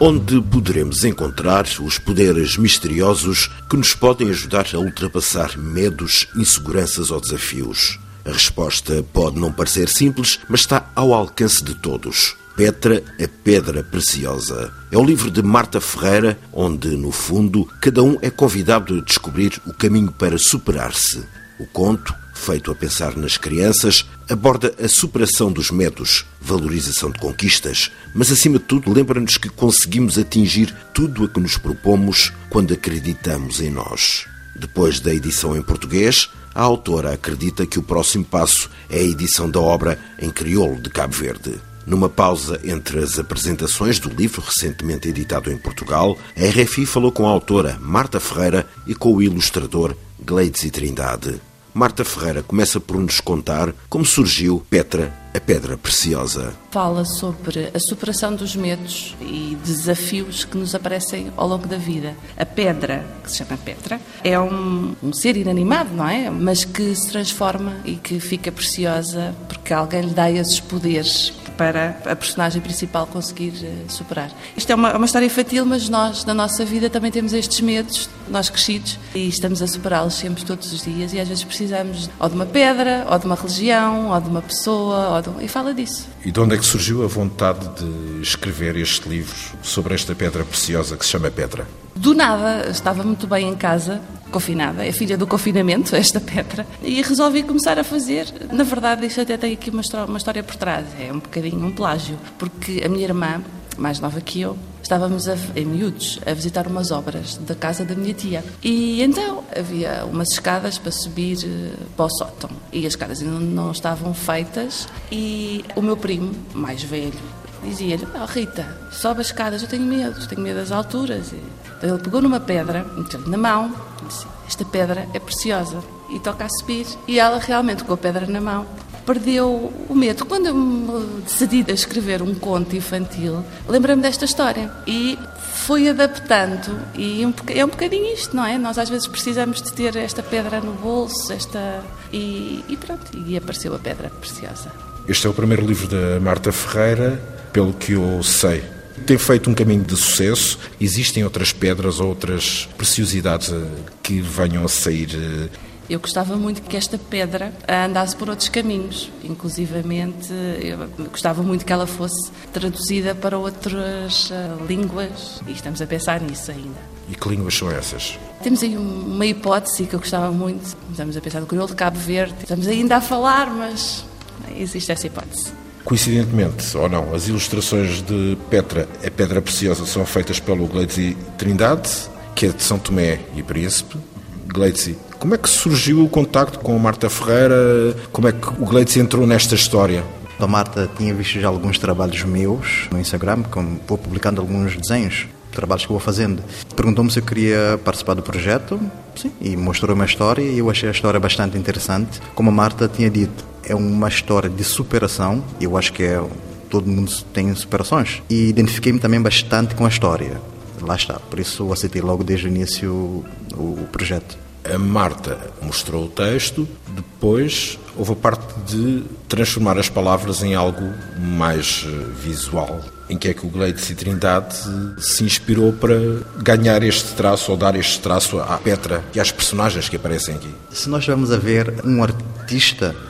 onde poderemos encontrar os poderes misteriosos que nos podem ajudar a ultrapassar medos, inseguranças ou desafios. A resposta pode não parecer simples, mas está ao alcance de todos. Petra, a Pedra Preciosa. É o livro de Marta Ferreira, onde, no fundo, cada um é convidado a descobrir o caminho para superar-se. O conto feito a pensar nas crianças, aborda a superação dos medos, valorização de conquistas, mas acima de tudo lembra-nos que conseguimos atingir tudo a que nos propomos quando acreditamos em nós. Depois da edição em português, a autora acredita que o próximo passo é a edição da obra em crioulo de Cabo Verde. Numa pausa entre as apresentações do livro recentemente editado em Portugal, a RFI falou com a autora Marta Ferreira e com o ilustrador Gleides Trindade. Marta Ferreira começa por nos contar como surgiu Petra, a Pedra Preciosa. Fala sobre a superação dos medos e desafios que nos aparecem ao longo da vida. A pedra, que se chama Petra, é um, um ser inanimado, não é? Mas que se transforma e que fica preciosa porque alguém lhe dá esses poderes para a personagem principal conseguir eh, superar. Isto é uma, uma história infantil, mas nós, na nossa vida, também temos estes medos, nós crescidos, e estamos a superá-los sempre, todos os dias, e às vezes precisamos ou de uma pedra, ou de uma religião, ou de uma pessoa, ou de... e fala disso. E de onde é que surgiu a vontade de escrever este livro sobre esta pedra preciosa que se chama Petra? Do nada, estava muito bem em casa, confinada, é filha do confinamento, esta Petra, e resolvi começar a fazer. Na verdade, isto até tem aqui uma história, por trás, é um bocadinho um plágio, porque a minha irmã, mais nova que eu, estávamos a, em miúdos a visitar umas obras da casa da minha tia. E então havia umas escadas para subir eh, para o sótão. E as escadas ainda não estavam feitas. E o meu primo, mais velho, dizia-lhe: oh, Rita, sobe as escadas, eu tenho medo, tenho medo das alturas. Então ele pegou numa pedra, meteu-lhe na mão, disse: Esta pedra é preciosa. E toca a subir. E ela realmente, com a pedra na mão, perdeu o medo. Quando eu me decidi a escrever um conto infantil, lembrei-me desta história. E fui adaptando, e é um bocadinho isto, não é? Nós às vezes precisamos de ter esta pedra no bolso, esta. E, e pronto, e apareceu a pedra preciosa. Este é o primeiro livro da Marta Ferreira, pelo que eu sei tem feito um caminho de sucesso. Existem outras pedras, outras preciosidades eh, que venham a sair eh, eu gostava muito que esta pedra andasse por outros caminhos, inclusivamente gostava muito que ela fosse traduzida para outras línguas e estamos a pensar nisso ainda. E que línguas são essas? Temos aí uma hipótese que eu gostava muito, estamos a pensar no crioulo de Cabo Verde, estamos ainda a falar, mas existe essa hipótese. Coincidentemente, ou não, as ilustrações de Petra, a Pedra Preciosa, são feitas pelo Gleitzi Trindade, que é de São Tomé e Príncipe. Gleitzi, como é que surgiu o contacto com a Marta Ferreira? Como é que o Gleitzi entrou nesta história? A Marta tinha visto já alguns trabalhos meus no Instagram, como vou publicando alguns desenhos, trabalhos que vou fazendo. Perguntou-me se eu queria participar do projeto, sim, e mostrou uma história e eu achei a história bastante interessante. Como a Marta tinha dito, é uma história de superação, eu acho que é todo mundo tem superações. E identifiquei-me também bastante com a história. Lá está, por isso aceitei logo desde o início o, o projeto. A Marta mostrou o texto, depois houve a parte de transformar as palavras em algo mais eh, visual. Em que é que o Gleides e Trindade se inspirou para ganhar este traço ou dar este traço à Petra e às personagens que aparecem aqui? Se nós vamos a ver um artista,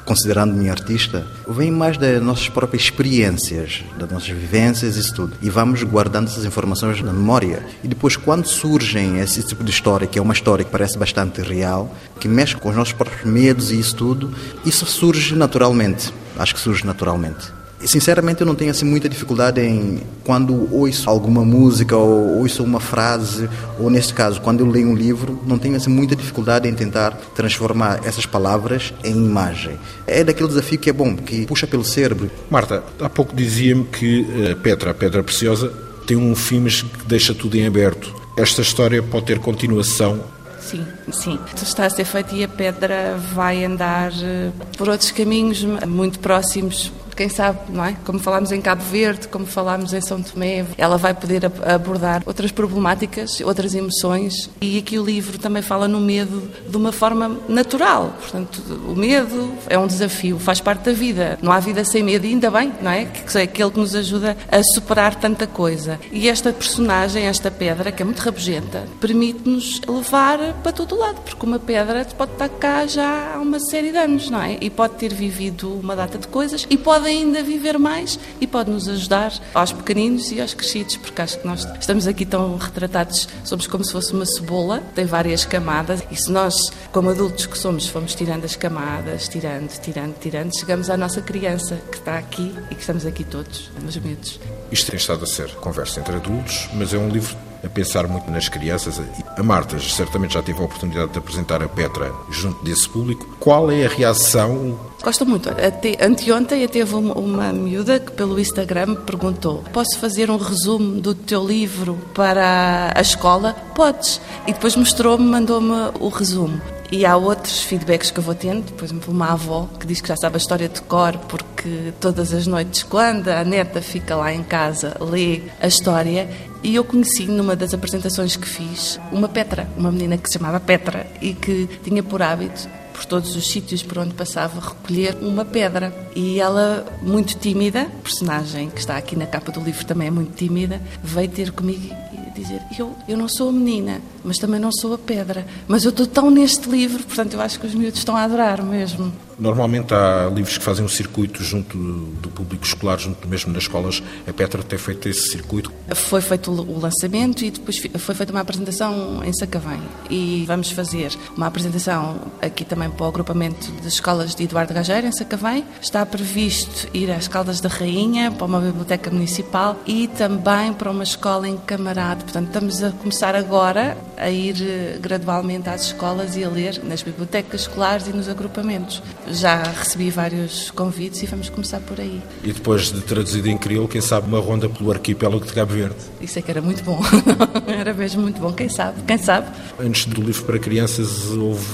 considerando-me artista, vem mais das nossas próprias experiências, das nossas vivências, isso tudo. E vamos guardando essas informações na memória. E depois, quando surgem esse tipo de história, que é uma história que parece bastante real, que mexe com os nossos próprios medos e isso tudo, isso surge naturalmente. Acho que surge naturalmente. Sinceramente, eu não tenho assim muita dificuldade em quando ouço alguma música ou ouço uma frase, ou neste caso, quando eu leio um livro, não tenho assim muita dificuldade em tentar transformar essas palavras em imagem. É daquele desafio que é bom, que puxa pelo cérebro. Marta, há pouco dizia-me que a Petra, a Pedra Preciosa, tem um fim, mas que deixa tudo em aberto. Esta história pode ter continuação Sim, sim. Está a ser feito e a pedra vai andar eh, por outros caminhos muito próximos quem sabe, não é? Como falámos em Cabo Verde, como falámos em São Tomé, ela vai poder abordar outras problemáticas, outras emoções. E aqui o livro também fala no medo de uma forma natural. Portanto, o medo é um desafio, faz parte da vida. Não há vida sem medo, e ainda bem, não é? Que é aquele que nos ajuda a superar tanta coisa. E esta personagem, esta pedra, que é muito rabugenta, permite-nos levar para todo lado, porque uma pedra pode estar cá já há uma série de anos, não é? E pode ter vivido uma data de coisas e pode ainda viver mais e pode nos ajudar aos pequeninos e aos crescidos, porque acho que nós estamos aqui tão retratados, somos como se fosse uma cebola, tem várias camadas, e se nós, como adultos que somos, fomos tirando as camadas, tirando, tirando, tirando, chegamos à nossa criança que está aqui e que estamos aqui todos, nos medos. Isto tem estado a ser conversa entre adultos, mas é um livro a pensar muito nas crianças. A Marta certamente já teve a oportunidade de apresentar a Petra junto desse público. Qual é a reação? Gosto muito. Anteontem teve uma, uma miúda que pelo Instagram perguntou posso fazer um resumo do teu livro para a escola? Podes. E depois mostrou-me, mandou-me o resumo. E há outros feedbacks que eu vou tendo, por exemplo, uma avó que diz que já sabe a história de cor porque todas as noites, quando a neta fica lá em casa, lê a história. E eu conheci numa das apresentações que fiz uma Petra, uma menina que se chamava Petra e que tinha por hábito por todos os sítios por onde passava, recolher uma pedra. E ela, muito tímida, personagem que está aqui na capa do livro também é muito tímida, veio ter comigo dizer: eu, eu não sou a menina, mas também não sou a pedra, mas eu estou tão neste livro, portanto eu acho que os miúdos estão a adorar mesmo. Normalmente há livros que fazem um circuito junto do público escolar, junto mesmo nas escolas. A Petra tem feito esse circuito? Foi feito o lançamento e depois foi feita uma apresentação em Sacavém. E vamos fazer uma apresentação aqui também para o agrupamento de escolas de Eduardo Gageiro, em Sacavém. Está previsto ir às Caldas da Rainha, para uma biblioteca municipal e também para uma escola em Camarado. Portanto, estamos a começar agora a ir eh, gradualmente às escolas e a ler nas bibliotecas escolares e nos agrupamentos já recebi vários convites e vamos começar por aí. E depois de traduzido em crioulo, quem sabe uma ronda pelo arquipélago de Cabo Verde? Isso é que era muito bom. era mesmo muito bom. Quem sabe? Quem sabe? Antes do livro para crianças, houve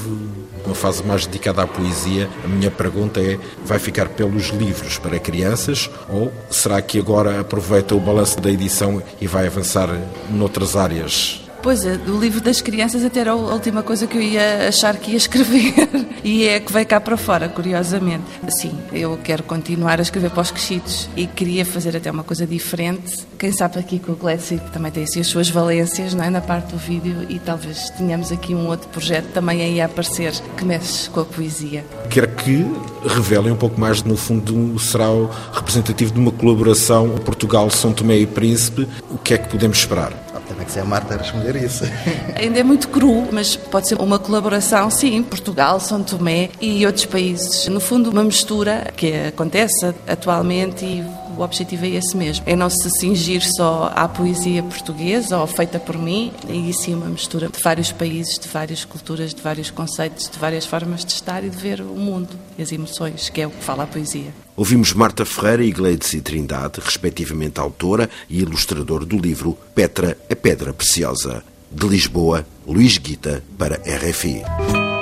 uma fase mais dedicada à poesia. A minha pergunta é: vai ficar pelos livros para crianças ou será que agora aproveita o balanço da edição e vai avançar noutras áreas? Pois é, do livro das crianças até era a última coisa que eu ia achar que ia escrever e é que veio cá para fora, curiosamente. Sim, eu quero continuar a escrever para os crescidos e queria fazer até uma coisa diferente. Quem sabe aqui com o Gladys também tem assim, as suas valências não é? na parte do vídeo e talvez tenhamos aqui um outro projeto também aí a aparecer que mexe com a poesia. Quero que revelem um pouco mais, no fundo, será o representativo de uma colaboração Portugal-São Tomé e Príncipe. O que é que podemos esperar? Também que ser a Marta a responder isso. Ainda é muito cru, mas pode ser uma colaboração, sim, Portugal, São Tomé e outros países. No fundo, uma mistura que acontece atualmente e o objetivo é esse mesmo. É não se cingir só à poesia portuguesa ou feita por mim, e sim uma mistura de vários países, de várias culturas, de vários conceitos, de várias formas de estar e de ver o mundo e as emoções, que é o que fala a poesia. Ouvimos Marta Ferreira e Gleice Trindade, respectivamente autora e ilustrador do livro Petra, a Pedra Preciosa. De Lisboa, Luís Guita, para RFI.